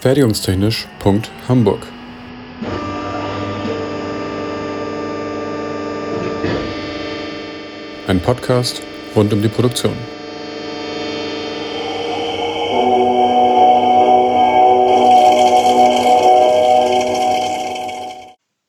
Fertigungstechnisch.hamburg Ein Podcast rund um die Produktion.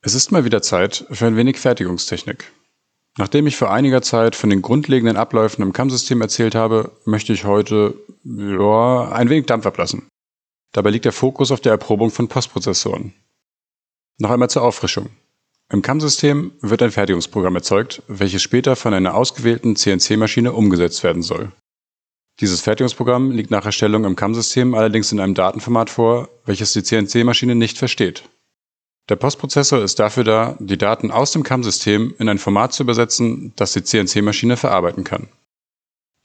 Es ist mal wieder Zeit für ein wenig Fertigungstechnik. Nachdem ich vor einiger Zeit von den grundlegenden Abläufen im CAM-System erzählt habe, möchte ich heute ja, ein wenig Dampf ablassen. Dabei liegt der Fokus auf der Erprobung von Postprozessoren. Noch einmal zur Auffrischung. Im CAM-System wird ein Fertigungsprogramm erzeugt, welches später von einer ausgewählten CNC-Maschine umgesetzt werden soll. Dieses Fertigungsprogramm liegt nach Erstellung im CAM-System allerdings in einem Datenformat vor, welches die CNC-Maschine nicht versteht. Der Postprozessor ist dafür da, die Daten aus dem CAM-System in ein Format zu übersetzen, das die CNC-Maschine verarbeiten kann.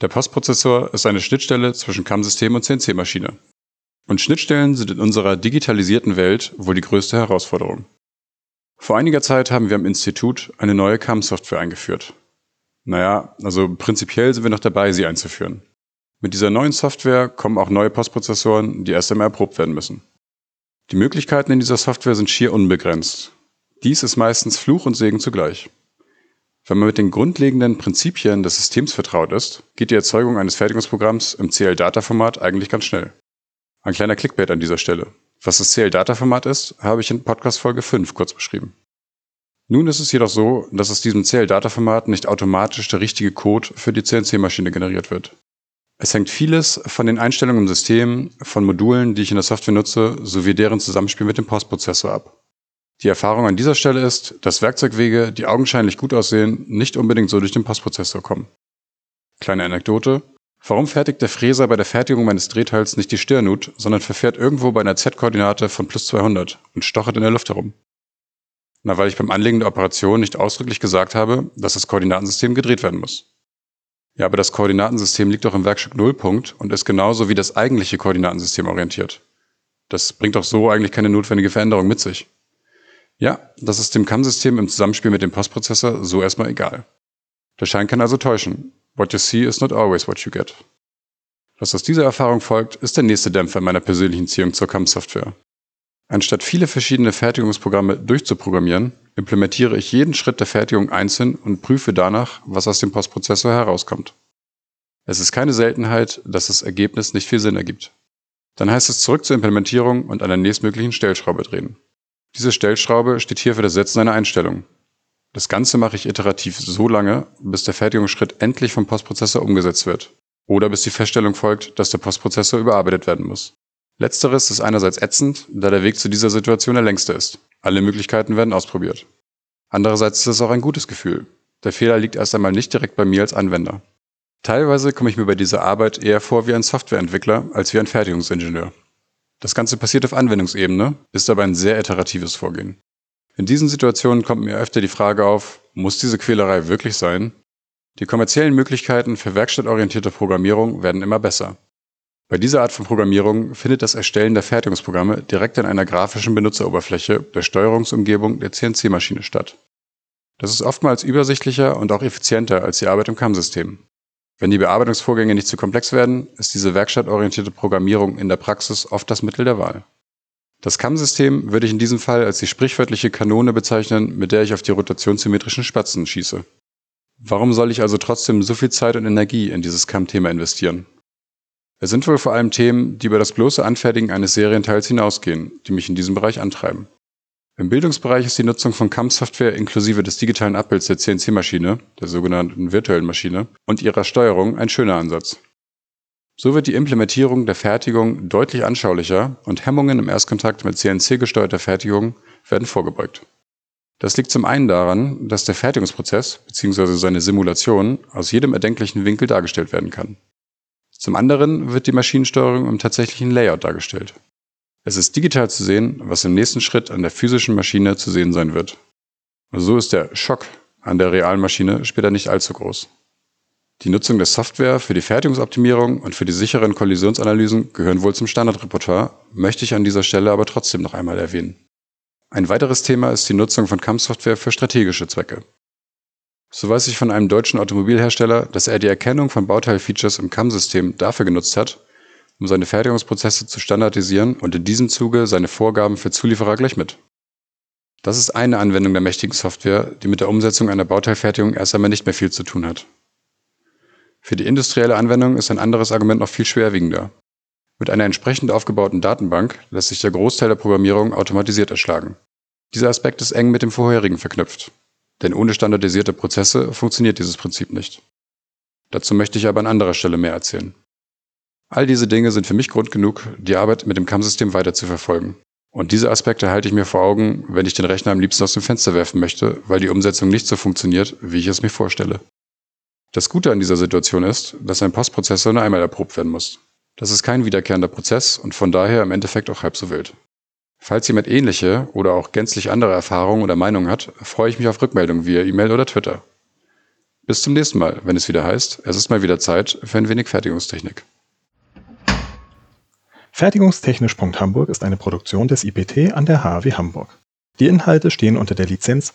Der Postprozessor ist eine Schnittstelle zwischen CAM-System und CNC-Maschine. Und Schnittstellen sind in unserer digitalisierten Welt wohl die größte Herausforderung. Vor einiger Zeit haben wir am Institut eine neue CAM-Software eingeführt. Naja, also prinzipiell sind wir noch dabei, sie einzuführen. Mit dieser neuen Software kommen auch neue Postprozessoren, die erst einmal erprobt werden müssen. Die Möglichkeiten in dieser Software sind schier unbegrenzt. Dies ist meistens Fluch und Segen zugleich. Wenn man mit den grundlegenden Prinzipien des Systems vertraut ist, geht die Erzeugung eines Fertigungsprogramms im CL-Data-Format eigentlich ganz schnell. Ein kleiner Clickbait an dieser Stelle. Was das CL-Data-Format ist, habe ich in Podcast Folge 5 kurz beschrieben. Nun ist es jedoch so, dass aus diesem CL-Data-Format nicht automatisch der richtige Code für die CNC-Maschine generiert wird. Es hängt vieles von den Einstellungen im System, von Modulen, die ich in der Software nutze, sowie deren Zusammenspiel mit dem Postprozessor ab. Die Erfahrung an dieser Stelle ist, dass Werkzeugwege, die augenscheinlich gut aussehen, nicht unbedingt so durch den Postprozessor kommen. Kleine Anekdote. Warum fertigt der Fräser bei der Fertigung meines Drehteils nicht die Stirnut, sondern verfährt irgendwo bei einer Z-Koordinate von plus 200 und stochert in der Luft herum? Na, weil ich beim Anlegen der Operation nicht ausdrücklich gesagt habe, dass das Koordinatensystem gedreht werden muss. Ja, aber das Koordinatensystem liegt doch im Werkstück Nullpunkt und ist genauso wie das eigentliche Koordinatensystem orientiert. Das bringt doch so eigentlich keine notwendige Veränderung mit sich. Ja, das ist dem CAM-System im Zusammenspiel mit dem Postprozessor so erstmal egal. Der Schein kann also täuschen. What you see is not always what you get. Was aus dieser Erfahrung folgt, ist der nächste Dämpfer meiner persönlichen Ziehung zur CAM-Software. Anstatt viele verschiedene Fertigungsprogramme durchzuprogrammieren, implementiere ich jeden Schritt der Fertigung einzeln und prüfe danach, was aus dem Postprozessor herauskommt. Es ist keine Seltenheit, dass das Ergebnis nicht viel Sinn ergibt. Dann heißt es zurück zur Implementierung und an der nächstmöglichen Stellschraube drehen. Diese Stellschraube steht hier für das Setzen einer Einstellung. Das Ganze mache ich iterativ so lange, bis der Fertigungsschritt endlich vom Postprozessor umgesetzt wird. Oder bis die Feststellung folgt, dass der Postprozessor überarbeitet werden muss. Letzteres ist einerseits ätzend, da der Weg zu dieser Situation der längste ist. Alle Möglichkeiten werden ausprobiert. Andererseits ist es auch ein gutes Gefühl. Der Fehler liegt erst einmal nicht direkt bei mir als Anwender. Teilweise komme ich mir bei dieser Arbeit eher vor wie ein Softwareentwickler als wie ein Fertigungsingenieur. Das Ganze passiert auf Anwendungsebene, ist aber ein sehr iteratives Vorgehen. In diesen Situationen kommt mir öfter die Frage auf, muss diese Quälerei wirklich sein? Die kommerziellen Möglichkeiten für werkstattorientierte Programmierung werden immer besser. Bei dieser Art von Programmierung findet das Erstellen der Fertigungsprogramme direkt an einer grafischen Benutzeroberfläche der Steuerungsumgebung der CNC-Maschine statt. Das ist oftmals übersichtlicher und auch effizienter als die Arbeit im CAM-System. Wenn die Bearbeitungsvorgänge nicht zu komplex werden, ist diese werkstattorientierte Programmierung in der Praxis oft das Mittel der Wahl. Das CAM-System würde ich in diesem Fall als die sprichwörtliche Kanone bezeichnen, mit der ich auf die rotationssymmetrischen Spatzen schieße. Warum soll ich also trotzdem so viel Zeit und Energie in dieses CAM-Thema investieren? Es sind wohl vor allem Themen, die über das bloße Anfertigen eines Serienteils hinausgehen, die mich in diesem Bereich antreiben. Im Bildungsbereich ist die Nutzung von CAM-Software inklusive des digitalen Abbilds der CNC-Maschine, der sogenannten virtuellen Maschine, und ihrer Steuerung ein schöner Ansatz. So wird die Implementierung der Fertigung deutlich anschaulicher und Hemmungen im Erstkontakt mit CNC-gesteuerter Fertigung werden vorgebeugt. Das liegt zum einen daran, dass der Fertigungsprozess bzw. seine Simulation aus jedem erdenklichen Winkel dargestellt werden kann. Zum anderen wird die Maschinensteuerung im tatsächlichen Layout dargestellt. Es ist digital zu sehen, was im nächsten Schritt an der physischen Maschine zu sehen sein wird. So ist der Schock an der realen Maschine später nicht allzu groß. Die Nutzung der Software für die Fertigungsoptimierung und für die sicheren Kollisionsanalysen gehören wohl zum Standardrepertoire, möchte ich an dieser Stelle aber trotzdem noch einmal erwähnen. Ein weiteres Thema ist die Nutzung von CAM-Software für strategische Zwecke. So weiß ich von einem deutschen Automobilhersteller, dass er die Erkennung von Bauteilfeatures im CAM-System dafür genutzt hat, um seine Fertigungsprozesse zu standardisieren und in diesem Zuge seine Vorgaben für Zulieferer gleich mit. Das ist eine Anwendung der mächtigen Software, die mit der Umsetzung einer Bauteilfertigung erst einmal nicht mehr viel zu tun hat. Für die industrielle Anwendung ist ein anderes Argument noch viel schwerwiegender. Mit einer entsprechend aufgebauten Datenbank lässt sich der Großteil der Programmierung automatisiert erschlagen. Dieser Aspekt ist eng mit dem vorherigen verknüpft, denn ohne standardisierte Prozesse funktioniert dieses Prinzip nicht. Dazu möchte ich aber an anderer Stelle mehr erzählen. All diese Dinge sind für mich Grund genug, die Arbeit mit dem CAM-System weiter zu verfolgen. Und diese Aspekte halte ich mir vor Augen, wenn ich den Rechner am liebsten aus dem Fenster werfen möchte, weil die Umsetzung nicht so funktioniert, wie ich es mir vorstelle. Das Gute an dieser Situation ist, dass ein Postprozessor nur einmal erprobt werden muss. Das ist kein wiederkehrender Prozess und von daher im Endeffekt auch halb so wild. Falls jemand ähnliche oder auch gänzlich andere Erfahrungen oder Meinungen hat, freue ich mich auf Rückmeldungen via E-Mail oder Twitter. Bis zum nächsten Mal, wenn es wieder heißt, es ist mal wieder Zeit für ein wenig Fertigungstechnik. Fertigungstechnisch.hamburg ist eine Produktion des IPT an der HAW Hamburg. Die Inhalte stehen unter der Lizenz